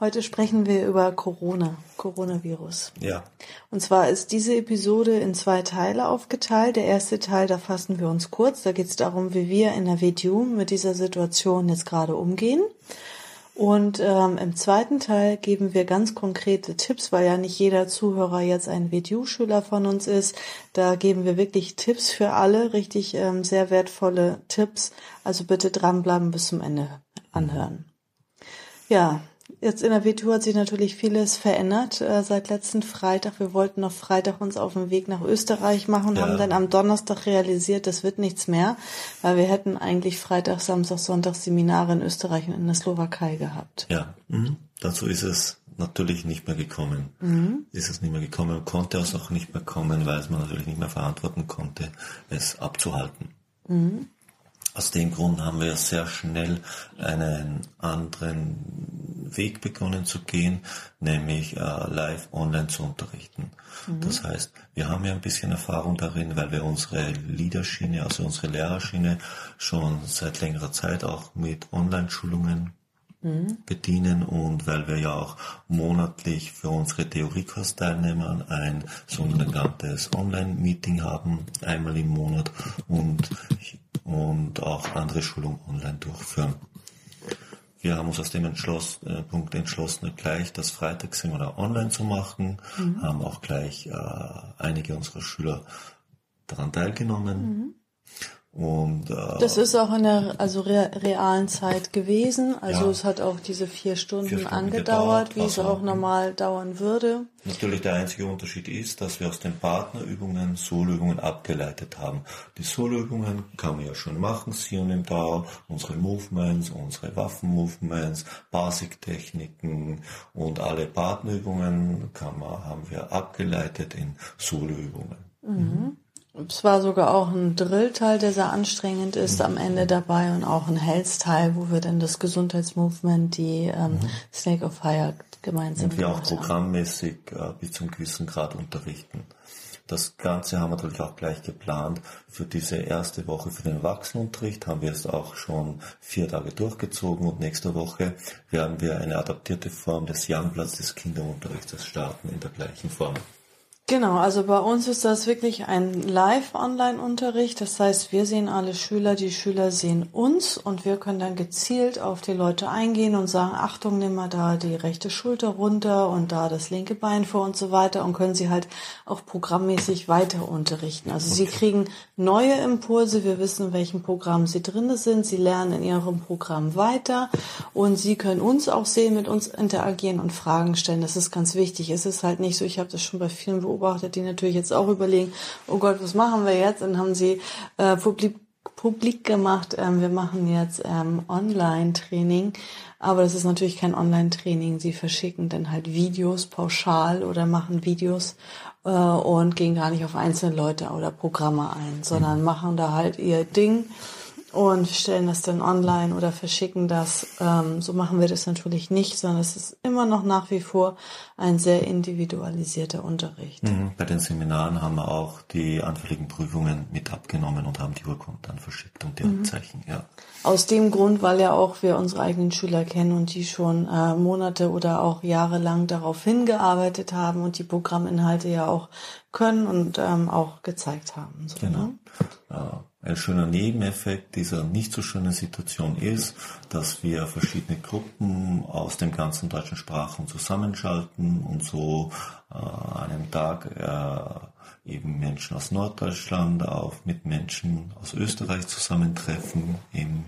Heute sprechen wir über Corona, Coronavirus. Ja. Und zwar ist diese Episode in zwei Teile aufgeteilt. Der erste Teil, da fassen wir uns kurz. Da geht es darum, wie wir in der WTU mit dieser Situation jetzt gerade umgehen. Und ähm, im zweiten Teil geben wir ganz konkrete Tipps, weil ja nicht jeder Zuhörer jetzt ein WTU-Schüler von uns ist. Da geben wir wirklich Tipps für alle, richtig ähm, sehr wertvolle Tipps. Also bitte dranbleiben bis zum Ende anhören. Ja, Jetzt in der WTO hat sich natürlich vieles verändert äh, seit letzten Freitag. Wir wollten noch Freitag uns auf den Weg nach Österreich machen, ja. haben dann am Donnerstag realisiert, das wird nichts mehr, weil wir hätten eigentlich Freitag, Samstag, Sonntag Seminare in Österreich und in der Slowakei gehabt. Ja, mhm. dazu ist es natürlich nicht mehr gekommen. Mhm. Ist es nicht mehr gekommen, konnte es auch nicht mehr kommen, weil es man natürlich nicht mehr verantworten konnte, es abzuhalten. Mhm. Aus dem Grund haben wir sehr schnell einen anderen Weg begonnen zu gehen, nämlich äh, live online zu unterrichten. Mhm. Das heißt, wir haben ja ein bisschen Erfahrung darin, weil wir unsere Leaderschiene, also unsere Lehrerschiene schon seit längerer Zeit auch mit Online-Schulungen mhm. bedienen und weil wir ja auch monatlich für unsere Theoriekursteilnehmer ein sogenanntes Online-Meeting haben, einmal im Monat und, und auch andere Schulungen online durchführen. Wir haben uns aus dem Entschloss, äh, Punkt entschlossen, gleich das Freitagsseminar online zu machen, mhm. haben auch gleich äh, einige unserer Schüler daran teilgenommen. Mhm. Und, äh, das ist auch in der also re realen Zeit gewesen. Also ja, es hat auch diese vier Stunden, vier Stunden angedauert, gedauert, wie es auch normal dauern würde. Natürlich der einzige Unterschied ist, dass wir aus den Partnerübungen Soloübungen abgeleitet haben. Die Soloübungen kann man ja schon machen, sie und im Dauer, unsere Movements, unsere Waffenmovements, Basic-Techniken und alle Partnerübungen kann man, haben wir abgeleitet in Soloübungen. Mhm. Es war sogar auch ein Drillteil, der sehr anstrengend ist am Ende dabei und auch ein Health-Teil, wo wir dann das Gesundheitsmovement, die ähm, mhm. Snake of Fire gemeinsam Und wir auch programmmäßig äh, bis zum gewissen Grad unterrichten. Das Ganze haben wir natürlich auch gleich geplant. Für diese erste Woche für den Erwachsenenunterricht haben wir es auch schon vier Tage durchgezogen und nächste Woche werden wir eine adaptierte Form des Youngplatz des Kinderunterrichts starten in der gleichen Form. Genau, also bei uns ist das wirklich ein Live-Online-Unterricht. Das heißt, wir sehen alle Schüler, die Schüler sehen uns und wir können dann gezielt auf die Leute eingehen und sagen, Achtung, nimm mal da die rechte Schulter runter und da das linke Bein vor und so weiter und können sie halt auch programmmäßig weiter unterrichten. Also okay. sie kriegen neue Impulse, wir wissen, in welchem Programm sie drin sind, sie lernen in ihrem Programm weiter und sie können uns auch sehen, mit uns interagieren und Fragen stellen. Das ist ganz wichtig. Es ist halt nicht so, ich habe das schon bei vielen beobachtet, die natürlich jetzt auch überlegen, oh Gott, was machen wir jetzt? Und haben sie äh, publik, publik gemacht, ähm, wir machen jetzt ähm, Online-Training. Aber das ist natürlich kein Online-Training. Sie verschicken dann halt Videos pauschal oder machen Videos äh, und gehen gar nicht auf einzelne Leute oder Programme ein, sondern mhm. machen da halt ihr Ding und stellen das dann online oder verschicken das. Ähm, so machen wir das natürlich nicht, sondern es ist immer noch nach wie vor ein sehr individualisierter Unterricht. Mhm. Bei den Seminaren haben wir auch die anfälligen Prüfungen mit abgenommen und haben die Urkunden dann verschickt und die mhm. Abzeichen, ja. Aus dem Grund, weil ja auch wir unsere eigenen Schüler kennen und die schon äh, Monate oder auch Jahre lang darauf hingearbeitet haben und die Programminhalte ja auch können und ähm, auch gezeigt haben. So, genau. Ne? Ja. Ein schöner Nebeneffekt dieser nicht so schönen Situation ist, dass wir verschiedene Gruppen aus dem ganzen deutschen Sprachen zusammenschalten und so äh, an einem Tag äh, eben Menschen aus Norddeutschland auf mit Menschen aus Österreich zusammentreffen im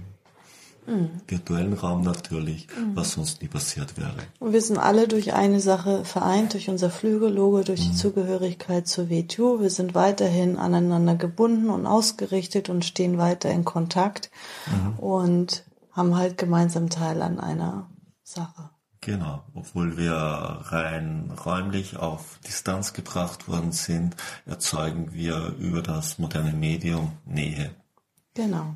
Mhm. Virtuellen Raum natürlich, mhm. was sonst nie passiert wäre. Und wir sind alle durch eine Sache vereint, durch unser Flügellogo, durch mhm. die Zugehörigkeit zur WTO. Wir sind weiterhin aneinander gebunden und ausgerichtet und stehen weiter in Kontakt mhm. und haben halt gemeinsam Teil an einer Sache. Genau, obwohl wir rein räumlich auf Distanz gebracht worden sind, erzeugen wir über das moderne Medium Nähe. Genau.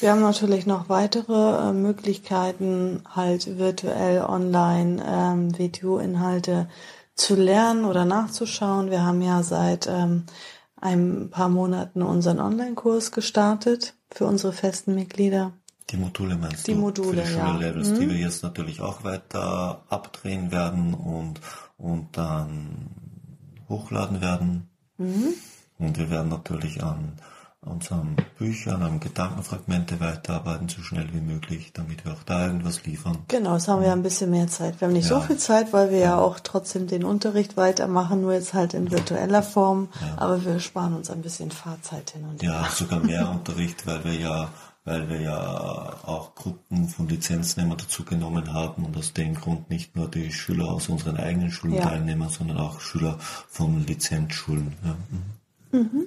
Wir haben natürlich noch weitere äh, Möglichkeiten, halt virtuell online ähm, Videoinhalte zu lernen oder nachzuschauen. Wir haben ja seit ähm, ein paar Monaten unseren Online-Kurs gestartet für unsere festen Mitglieder. Die Module meinst die du? Module, für die ja. Levels, mhm. die wir jetzt natürlich auch weiter abdrehen werden und, und dann hochladen werden. Mhm. Und wir werden natürlich an unseren Büchern, an Gedankenfragmente weiterarbeiten, so schnell wie möglich, damit wir auch da irgendwas liefern. Genau, jetzt haben wir ein bisschen mehr Zeit. Wir haben nicht ja. so viel Zeit, weil wir ja. ja auch trotzdem den Unterricht weitermachen, nur jetzt halt in virtueller Form. Ja. Aber wir sparen uns ein bisschen Fahrzeit hin und her. Ja, sogar mehr Unterricht, weil wir ja weil wir ja auch Gruppen von Lizenznehmern dazu genommen haben und aus dem Grund nicht nur die Schüler aus unseren eigenen Schulen teilnehmen, sondern auch Schüler von Lizenzschulen. Ja. Mhm.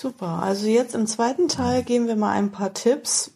Super. Also jetzt im zweiten Teil geben wir mal ein paar Tipps,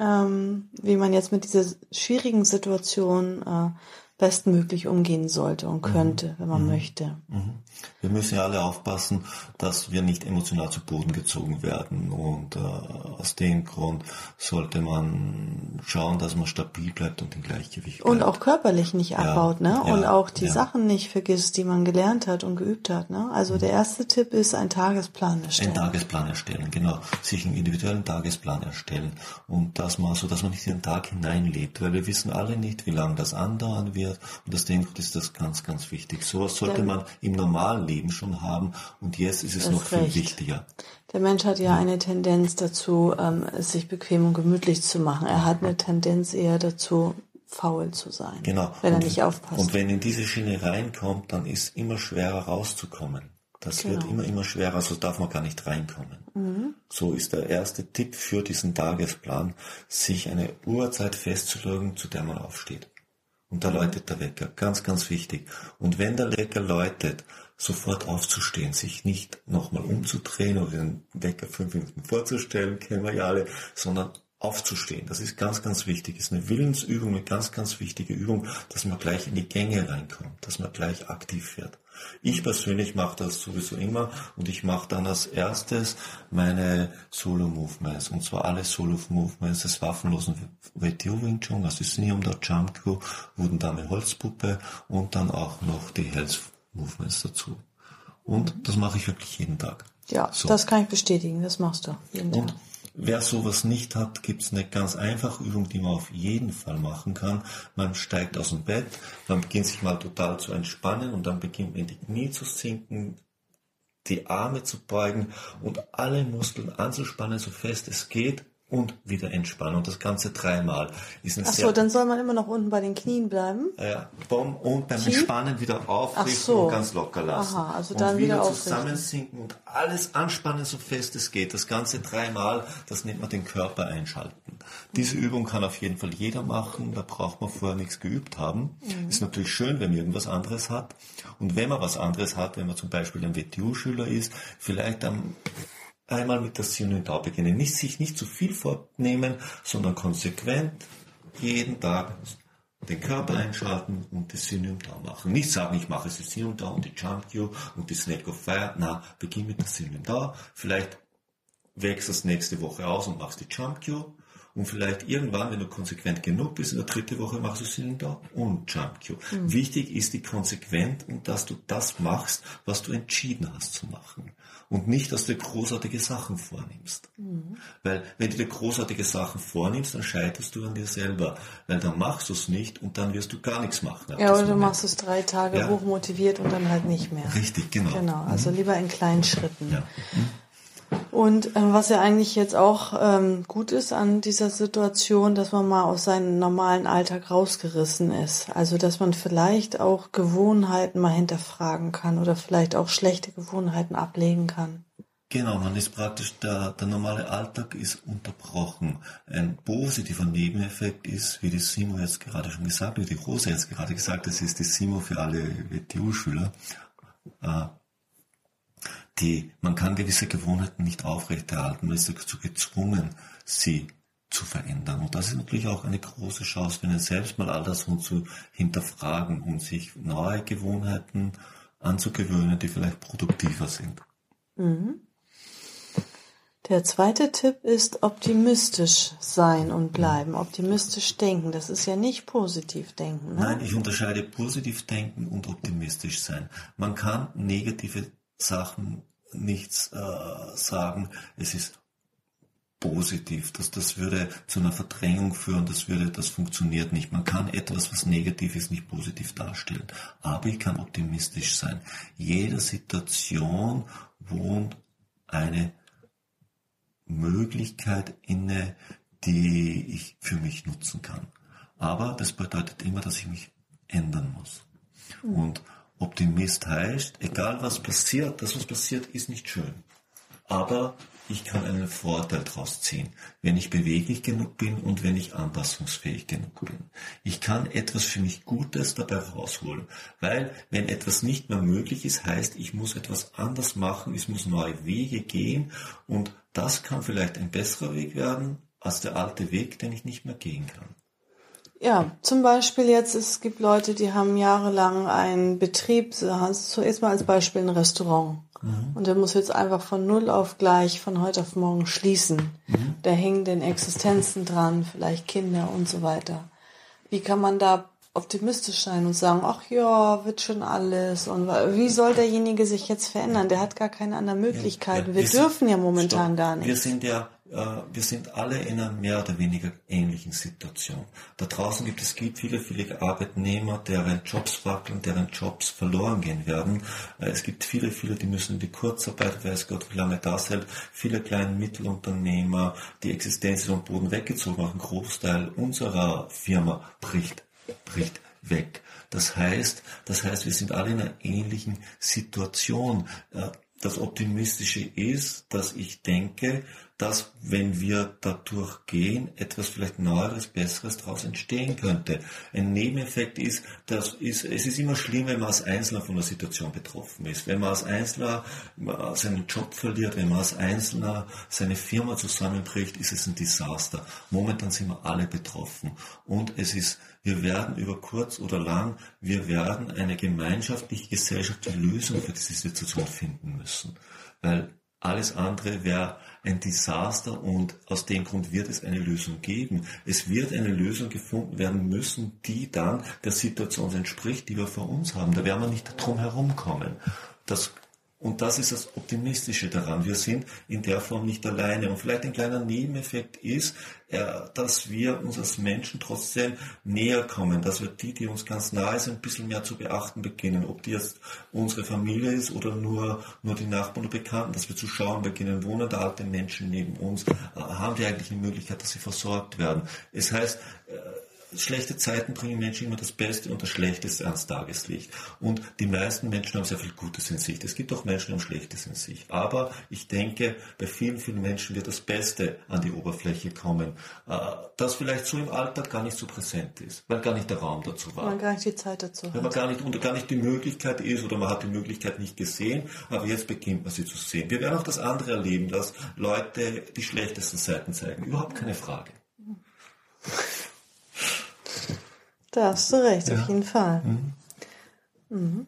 ähm, wie man jetzt mit dieser schwierigen Situation äh, bestmöglich umgehen sollte und könnte, mhm. wenn man mhm. möchte. Mhm. Wir müssen ja alle aufpassen, dass wir nicht emotional zu Boden gezogen werden und äh, aus dem Grund sollte man schauen, dass man stabil bleibt und im Gleichgewicht bleibt. Und auch körperlich nicht ja. abbaut, ne? Ja. Und auch die ja. Sachen nicht vergisst, die man gelernt hat und geübt hat, ne? Also mhm. der erste Tipp ist ein Tagesplan erstellen. Ein Tagesplan erstellen, genau. Sich einen individuellen Tagesplan erstellen und das mal so, dass man nicht in den Tag hineinlebt, weil wir wissen alle nicht, wie lange das andauern wird und aus dem Grund ist das ganz, ganz wichtig. Sowas sollte man im normalen Leben schon haben und jetzt ist es das noch viel recht. wichtiger. Der Mensch hat ja, eine Tendenz dazu, ähm, es sich bequem und gemütlich zu machen. Er hat eine Tendenz eher dazu, faul zu sein, genau. wenn und, er nicht aufpasst. Und wenn in diese Schiene reinkommt, dann ist immer schwerer rauszukommen. Das genau. wird immer, immer schwerer, so darf man gar nicht reinkommen. Mhm. So ist der erste Tipp für diesen Tagesplan, sich eine Uhrzeit festzulegen, zu der man aufsteht. Und da läutet der Wecker, ganz, ganz wichtig. Und wenn der Wecker läutet, sofort aufzustehen, sich nicht nochmal umzudrehen oder den Wecker fünf Minuten vorzustellen, kennen wir ja alle, sondern aufzustehen. Das ist ganz, ganz wichtig. Das ist eine Willensübung, eine ganz, ganz wichtige Übung, dass man gleich in die Gänge reinkommt, dass man gleich aktiv wird. Ich persönlich mache das sowieso immer und ich mache dann als erstes meine Solo-Movements und zwar alle Solo-Movements des waffenlosen WTO Wing Chun, also Sinium der Jump Crew, wurden Dame Holzpuppe und dann auch noch die Health Movements dazu. Und das mache ich wirklich jeden Tag. Ja, so. das kann ich bestätigen, das machst du jeden Tag. Wer sowas nicht hat, gibt es eine ganz einfache Übung, die man auf jeden Fall machen kann. Man steigt aus dem Bett, man beginnt sich mal total zu entspannen und dann beginnt man die Knie zu sinken, die Arme zu beugen und alle Muskeln anzuspannen, so fest es geht und wieder entspannen. Und das Ganze dreimal. Ist ein Ach so, dann soll man immer noch unten bei den Knien bleiben? Ja, bom, und beim Tief? Entspannen wieder aufrichten so. und ganz locker lassen. Aha, also dann und wieder, wieder zusammensinken und alles anspannen, so fest es geht. Das Ganze dreimal, das nennt man den Körper einschalten. Diese mhm. Übung kann auf jeden Fall jeder machen, da braucht man vorher nichts geübt haben. Mhm. Ist natürlich schön, wenn man irgendwas anderes hat. Und wenn man was anderes hat, wenn man zum Beispiel ein WTU-Schüler ist, vielleicht am einmal mit der Synodau beginnen. Nicht sich nicht zu viel vornehmen, sondern konsequent jeden Tag den Körper einschalten und das Synodau machen. Nicht sagen, ich mache das Synodau und die Jump Cue und die Snake of Fire. Na, beginn mit der Synodau. Vielleicht wächst das nächste Woche aus und machst die Jump Cue. Und vielleicht irgendwann, wenn du konsequent genug bist, in der dritten Woche machst du Cylinder und Jump Cue. Mhm. Wichtig ist die Konsequenz und dass du das machst, was du entschieden hast zu machen. Und nicht, dass du dir großartige Sachen vornimmst. Mhm. Weil wenn du dir großartige Sachen vornimmst, dann scheiterst du an dir selber. Weil dann machst du es nicht und dann wirst du gar nichts machen. Ja, oder du machst es drei Tage ja. hochmotiviert und dann halt nicht mehr. Richtig, genau. Genau, also mhm. lieber in kleinen Schritten. Ja. Und äh, was ja eigentlich jetzt auch ähm, gut ist an dieser Situation, dass man mal aus seinem normalen Alltag rausgerissen ist. Also dass man vielleicht auch Gewohnheiten mal hinterfragen kann oder vielleicht auch schlechte Gewohnheiten ablegen kann. Genau, man ist praktisch, der, der normale Alltag ist unterbrochen. Ein positiver Nebeneffekt ist, wie die Simo jetzt gerade schon gesagt, wie die Rose jetzt gerade gesagt, das ist die Simo für alle WTU-Schüler. Äh, die, man kann gewisse Gewohnheiten nicht aufrechterhalten, man ist dazu gezwungen, sie zu verändern. Und das ist natürlich auch eine große Chance, wenn wir selbst mal all das und zu hinterfragen und sich neue Gewohnheiten anzugewöhnen, die vielleicht produktiver sind. Mhm. Der zweite Tipp ist optimistisch sein und bleiben, optimistisch denken. Das ist ja nicht positiv denken. Ne? Nein, ich unterscheide positiv denken und optimistisch sein. Man kann negative Sachen nichts äh, sagen. Es ist positiv. Das, das würde zu einer Verdrängung führen, das würde, das funktioniert nicht. Man kann etwas, was negativ ist, nicht positiv darstellen. Aber ich kann optimistisch sein. Jede Situation wohnt eine Möglichkeit inne, die ich für mich nutzen kann. Aber das bedeutet immer, dass ich mich ändern muss. Mhm. Und Optimist heißt, egal was passiert, das was passiert, ist nicht schön. Aber ich kann einen Vorteil daraus ziehen, wenn ich beweglich genug bin und wenn ich anpassungsfähig genug bin. Ich kann etwas für mich Gutes dabei rausholen, weil wenn etwas nicht mehr möglich ist, heißt, ich muss etwas anders machen, ich muss neue Wege gehen und das kann vielleicht ein besserer Weg werden als der alte Weg, den ich nicht mehr gehen kann. Ja, zum Beispiel jetzt, es gibt Leute, die haben jahrelang einen Betrieb, zuerst mal als Beispiel ein Restaurant. Mhm. Und der muss jetzt einfach von null auf gleich, von heute auf morgen schließen. Mhm. Da hängen den Existenzen dran, vielleicht Kinder und so weiter. Wie kann man da optimistisch sein und sagen, ach ja, wird schon alles. Und wie soll derjenige sich jetzt verändern? Der hat gar keine anderen Möglichkeiten. Ja, ja, wir, wir, dürfen sind, ja momentan stopp, gar nicht. Wir sind ja wir sind alle in einer mehr oder weniger ähnlichen Situation. Da draußen gibt es viele, viele Arbeitnehmer, deren Jobs wackeln, deren Jobs verloren gehen werden. Äh, es gibt viele, viele, die müssen in die Kurzarbeit, weiß Gott, wie lange das hält. Viele kleine Mittelunternehmer, die Existenz vom Boden weggezogen haben. Ein Großteil unserer Firma bricht, bricht weg. Das heißt, das heißt, wir sind alle in einer ähnlichen Situation. Äh, das Optimistische ist, dass ich denke, dass, wenn wir dadurch gehen, etwas vielleicht Neueres, Besseres daraus entstehen könnte. Ein Nebeneffekt ist, dass ist, es ist immer schlimm, wenn man als Einzelner von der Situation betroffen ist. Wenn man als Einzelner seinen Job verliert, wenn man als Einzelner seine Firma zusammenbricht, ist es ein Desaster. Momentan sind wir alle betroffen. Und es ist, wir werden über kurz oder lang, wir werden eine gemeinschaftliche gesellschaftliche Lösung für diese Situation finden müssen. Weil alles andere wäre ein Desaster und aus dem Grund wird es eine Lösung geben. Es wird eine Lösung gefunden werden müssen, die dann der Situation entspricht, die wir vor uns haben. Da werden wir nicht drum herumkommen. Das und das ist das Optimistische daran. Wir sind in der Form nicht alleine. Und vielleicht ein kleiner Nebeneffekt ist, äh, dass wir uns als Menschen trotzdem näher kommen, dass wir die, die uns ganz nahe sind, ein bisschen mehr zu beachten beginnen. Ob die jetzt unsere Familie ist oder nur, nur die Nachbarn oder Bekannten, dass wir zu schauen beginnen, wohnen da alte Menschen neben uns, äh, haben die eigentlich eine Möglichkeit, dass sie versorgt werden. Es heißt, äh, schlechte Zeiten bringen Menschen immer das Beste und das Schlechteste ans Tageslicht. Und die meisten Menschen haben sehr viel Gutes in sich. Es gibt auch Menschen, die haben Schlechtes in sich. Aber ich denke, bei vielen, vielen Menschen wird das Beste an die Oberfläche kommen, äh, das vielleicht so im Alltag gar nicht so präsent ist, weil gar nicht der Raum dazu war. Man gar nicht die Zeit dazu hat. Weil man gar nicht, und gar nicht die Möglichkeit ist oder man hat die Möglichkeit nicht gesehen, aber jetzt beginnt man sie zu sehen. Wir werden auch das andere erleben, dass Leute die schlechtesten Seiten zeigen. Überhaupt keine Frage. Da hast du recht, ja. auf jeden Fall. Mhm. Mhm.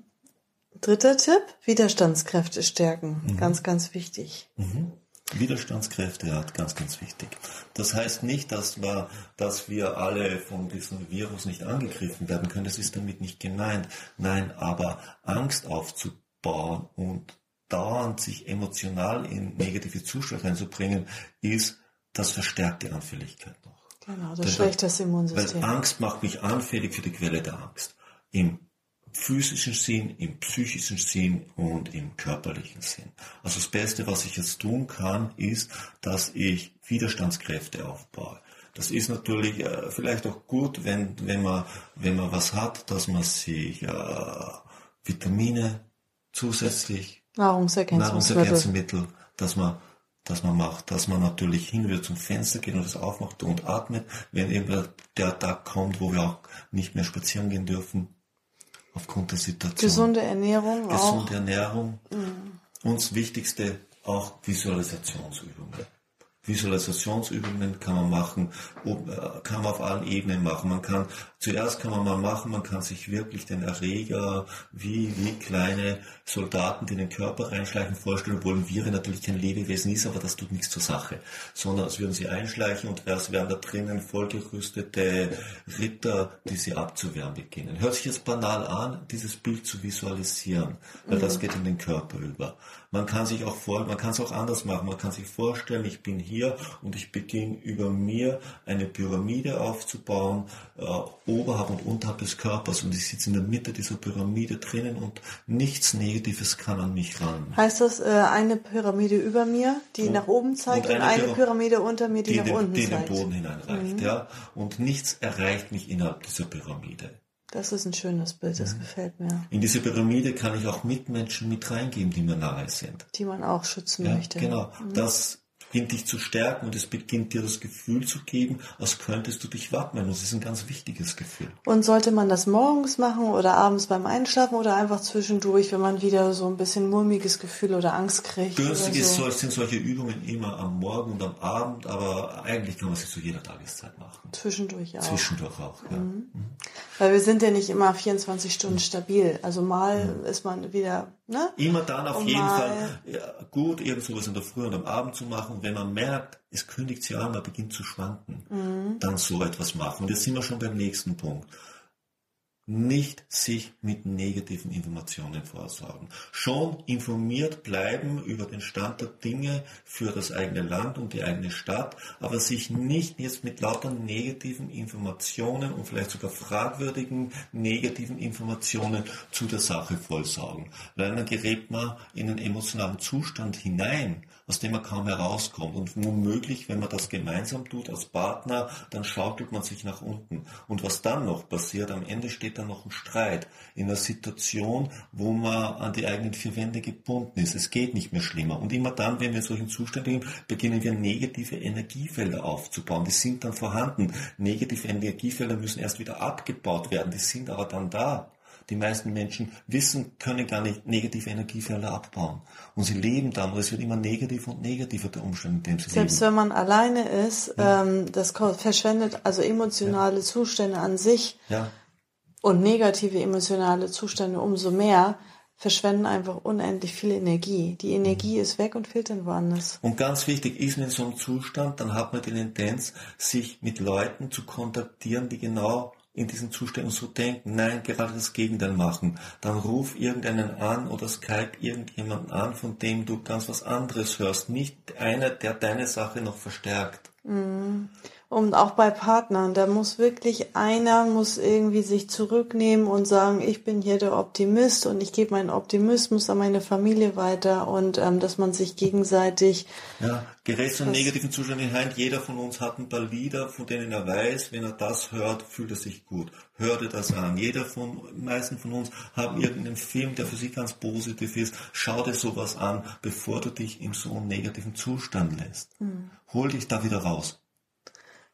Dritter Tipp, Widerstandskräfte stärken. Mhm. Ganz, ganz wichtig. Mhm. Widerstandskräfte, ja, ganz, ganz wichtig. Das heißt nicht, dass wir, dass wir alle von diesem Virus nicht angegriffen werden können. Das ist damit nicht gemeint. Nein, aber Angst aufzubauen und dauernd sich emotional in negative Zustände reinzubringen, ist, das verstärkt die Anfälligkeit noch. Genau, das schwächt das Immunsystem. Weil Angst macht mich anfällig für die Quelle der Angst. Im physischen Sinn, im psychischen Sinn und im körperlichen Sinn. Also das Beste, was ich jetzt tun kann, ist, dass ich Widerstandskräfte aufbaue. Das ist natürlich äh, vielleicht auch gut, wenn, wenn, man, wenn man was hat, dass man sich äh, Vitamine zusätzlich, Nahrungsergänzungsmittel, Nahrungsergänzungsmittel dass man das man macht, dass man natürlich hin wieder zum Fenster geht und das aufmacht und atmet, wenn eben der Tag kommt, wo wir auch nicht mehr spazieren gehen dürfen, aufgrund der Situation. Gesunde Ernährung Gesunde auch. Ernährung. Mhm. Und das Wichtigste auch Visualisationsübungen. Visualisationsübungen kann man machen, äh, kann man auf allen Ebenen machen. Man kann, zuerst kann man mal machen, man kann sich wirklich den Erreger wie, wie kleine Soldaten, die in den Körper reinschleichen, vorstellen, obwohl ein Viren natürlich kein Lebewesen ist, aber das tut nichts zur Sache. Sondern als würden sie einschleichen und erst werden da drinnen vollgerüstete Ritter, die sie abzuwehren beginnen. Hört sich jetzt banal an, dieses Bild zu visualisieren, weil mhm. das geht in den Körper über. Man kann sich auch vor, man kann es auch anders machen. Man kann sich vorstellen, ich bin hier und ich beginne über mir eine Pyramide aufzubauen, äh, oberhalb und unterhalb des Körpers und ich sitze in der Mitte dieser Pyramide drinnen und nichts Negatives kann an mich ran. Heißt das äh, eine Pyramide über mir, die und, nach oben zeigt und, und eine, Pyramide, unter mir, die, die nach den, unten die zeigt? Die den Boden hineinreicht, mhm. ja. Und nichts erreicht mich innerhalb dieser Pyramide. Das ist ein schönes Bild, das mhm. gefällt mir. In diese Pyramide kann ich auch Mitmenschen mit reingeben, die mir nahe sind. Die man auch schützen ja, möchte. Genau. Mhm. Das beginnt dich zu stärken und es beginnt dir das Gefühl zu geben, als könntest du dich wappnen. Das ist ein ganz wichtiges Gefühl. Und sollte man das morgens machen oder abends beim Einschlafen oder einfach zwischendurch, wenn man wieder so ein bisschen mulmiges Gefühl oder Angst kriegt? Günstig so? sind solche Übungen immer am Morgen und am Abend, aber eigentlich kann man sie zu jeder Tageszeit machen. Zwischendurch auch. Zwischendurch auch, ja. Mhm. Mhm. Weil wir sind ja nicht immer 24 Stunden mhm. stabil. Also mal mhm. ist man wieder Ne? Immer dann auf jeden Fall ja, gut, irgend sowas in der Früh und am Abend zu machen. Und wenn man merkt, es kündigt sich an, man beginnt zu schwanken, mhm. dann so etwas machen. Und jetzt sind wir schon beim nächsten Punkt nicht sich mit negativen Informationen vorsorgen. Schon informiert bleiben über den Stand der Dinge für das eigene Land und die eigene Stadt, aber sich nicht jetzt mit lauter negativen Informationen und vielleicht sogar fragwürdigen negativen Informationen zu der Sache vollsaugen. Weil dann gerät man in einen emotionalen Zustand hinein, aus dem man kaum herauskommt. Und womöglich, wenn man das gemeinsam tut als Partner, dann schaukelt man sich nach unten. Und was dann noch passiert, am Ende steht dann noch ein Streit in einer Situation, wo man an die eigenen vier Wände gebunden ist. Es geht nicht mehr schlimmer. Und immer dann, wenn wir in solchen Zuständen sind, beginnen wir negative Energiefelder aufzubauen. Die sind dann vorhanden. Negative Energiefelder müssen erst wieder abgebaut werden. Die sind aber dann da. Die meisten Menschen wissen, können gar nicht negative Energiefelder abbauen. Und sie leben dann, und es wird immer negativer und negativer, der Umstand, in dem sie Selbst leben. wenn man alleine ist, ja. ähm, das verschwendet also emotionale ja. Zustände an sich ja. Und negative emotionale Zustände umso mehr, verschwenden einfach unendlich viel Energie. Die Energie ist weg und fehlt dann woanders. Und ganz wichtig, ist man in so einem Zustand, dann hat man die Tendenz, sich mit Leuten zu kontaktieren, die genau in diesen Zuständen so denken. Nein, gerade das Gegenteil machen. Dann ruf irgendeinen an oder Skype irgendjemanden an, von dem du ganz was anderes hörst. Nicht einer, der deine Sache noch verstärkt. Mhm. Und auch bei Partnern, da muss wirklich einer muss irgendwie sich zurücknehmen und sagen, ich bin hier der Optimist und ich gebe meinen Optimismus an meine Familie weiter und ähm, dass man sich gegenseitig. Ja, gerät zu negativen Zustand hinein. Jeder von uns hat ein paar Lieder, von denen er weiß, wenn er das hört, fühlt er sich gut. Hör dir das an. Jeder von, meisten von uns haben irgendeinen Film, der für sich ganz positiv ist. Schau dir sowas an, bevor du dich in so einem negativen Zustand lässt. Mhm. Hol dich da wieder raus.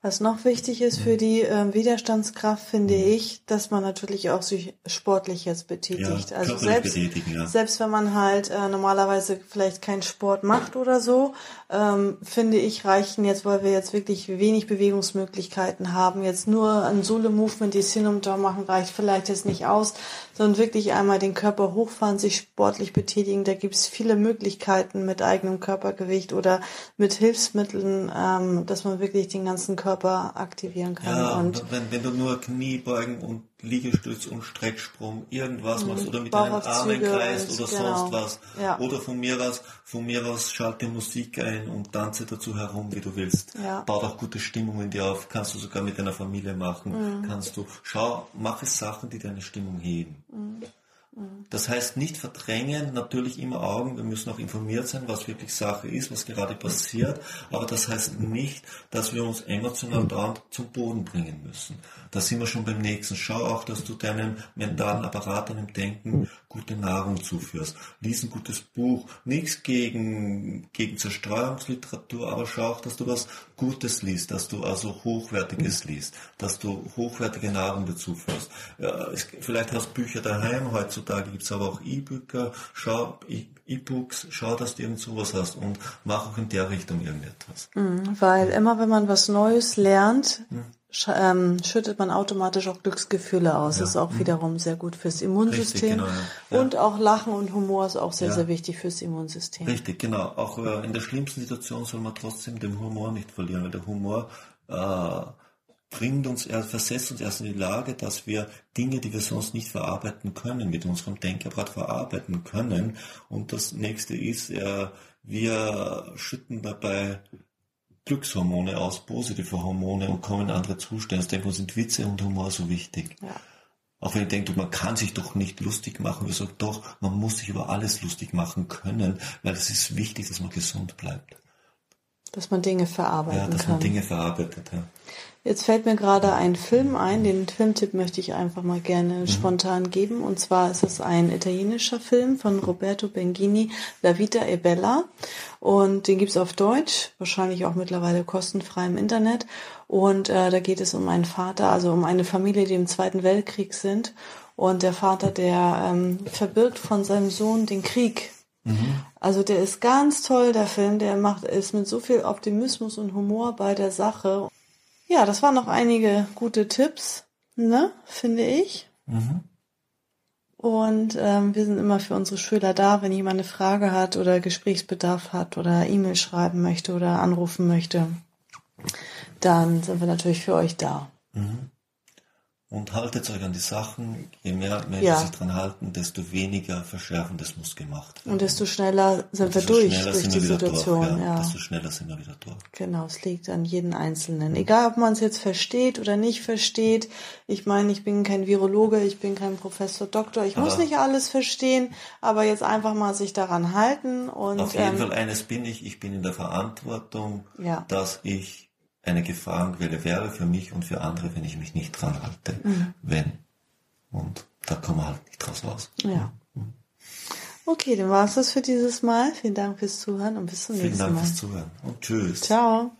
Was noch wichtig ist für die äh, Widerstandskraft, finde mhm. ich, dass man natürlich auch sich sportlich jetzt betätigt. Ja, also selbst, ja. selbst wenn man halt äh, normalerweise vielleicht keinen Sport macht oder so, ähm, finde ich, reichen jetzt, weil wir jetzt wirklich wenig Bewegungsmöglichkeiten haben, jetzt nur ein Solo-Movement, die Sin und da machen, reicht vielleicht jetzt nicht aus, sondern wirklich einmal den Körper hochfahren, sich sportlich betätigen. Da gibt es viele Möglichkeiten mit eigenem Körpergewicht oder mit Hilfsmitteln, ähm, dass man wirklich den ganzen Körper Körper aktivieren kann. Ja, und wenn, wenn du nur Kniebeugen und Liegestütz und Strecksprung irgendwas mhm. machst oder mit deinen Armen kreist oder genau. sonst was. Ja. Oder von mir aus, von mir aus schalte Musik ein und tanze dazu herum, wie du willst. Ja. Baut auch gute Stimmung in dir auf, kannst du sogar mit deiner Familie machen, mhm. kannst du, schau, mache Sachen, die deine Stimmung heben. Mhm. Das heißt nicht verdrängen, natürlich immer Augen, wir müssen auch informiert sein, was wirklich Sache ist, was gerade passiert, aber das heißt nicht, dass wir uns emotional dauernd zum Boden bringen müssen. Da sind wir schon beim nächsten. Schau auch, dass du deinem mentalen Apparat, deinem Denken gute Nahrung zuführst. Lies ein gutes Buch, nichts gegen, gegen Zerstreuungsliteratur, aber schau auch, dass du was Gutes liest, dass du also Hochwertiges liest, dass du hochwertige Nahrung dazu führst. Ja, es, vielleicht hast Bücher daheim heutzutage, gibt es aber auch E-Booker, schau, E-Books, schau, dass du irgend sowas hast und mach auch in der Richtung irgendetwas. Mhm, weil immer wenn man was Neues lernt, mhm ähm, schüttet man automatisch auch Glücksgefühle aus. Ja. Das ist auch mhm. wiederum sehr gut fürs Immunsystem. Richtig, genau, ja. Und auch Lachen und Humor ist auch sehr, ja. sehr wichtig fürs Immunsystem. Richtig, genau. Auch äh, in der schlimmsten Situation soll man trotzdem den Humor nicht verlieren, weil der Humor äh, bringt uns, er versetzt uns erst in die Lage, dass wir Dinge, die wir sonst nicht verarbeiten können, mit unserem Denkerapparat verarbeiten können. Und das nächste ist, äh, wir schütten dabei Glückshormone aus, positive Hormone und kommen in andere Zustände. Deswegen sind Witze und Humor so wichtig. Ja. Auch wenn ich denke, man kann sich doch nicht lustig machen. Wir sagen doch, man muss sich über alles lustig machen können, weil es ist wichtig, dass man gesund bleibt. Dass man Dinge verarbeiten kann. Ja, dass kann. man Dinge verarbeitet, ja. Jetzt fällt mir gerade ein Film ein, den Filmtipp möchte ich einfach mal gerne mhm. spontan geben. Und zwar ist es ein italienischer Film von Roberto Benghini, La Vita e Bella. Und den gibt's auf Deutsch, wahrscheinlich auch mittlerweile kostenfrei im Internet. Und äh, da geht es um einen Vater, also um eine Familie, die im Zweiten Weltkrieg sind. Und der Vater, der ähm, verbirgt von seinem Sohn den Krieg. Mhm. Also der ist ganz toll, der Film. Der macht ist mit so viel Optimismus und Humor bei der Sache. Ja, das waren noch einige gute Tipps, ne, finde ich. Mhm. Und ähm, wir sind immer für unsere Schüler da, wenn jemand eine Frage hat oder Gesprächsbedarf hat oder E-Mail schreiben möchte oder anrufen möchte, dann sind wir natürlich für euch da. Mhm. Und haltet euch an die Sachen. Je mehr Menschen ja. sich dran halten, desto weniger Verschärfendes muss gemacht werden. Und desto schneller sind wir durch, schneller durch die Situation. Durch, ja. ja. Desto schneller sind wir wieder durch. Genau, es liegt an jedem Einzelnen. Egal, ob man es jetzt versteht oder nicht versteht. Ich meine, ich bin kein Virologe, ich bin kein Professor, Doktor. Ich aber muss nicht alles verstehen, aber jetzt einfach mal sich daran halten. Und, auf jeden ähm, Fall eines bin ich. Ich bin in der Verantwortung, ja. dass ich eine Gefahrenquelle wäre für mich und für andere, wenn ich mich nicht dran halte. Mhm. Wenn. Und da kommen wir halt nicht draus raus. Ja. Mhm. Okay, dann war es das für dieses Mal. Vielen Dank fürs Zuhören und bis zum Vielen nächsten Mal. Vielen Dank fürs Zuhören und tschüss. Ciao.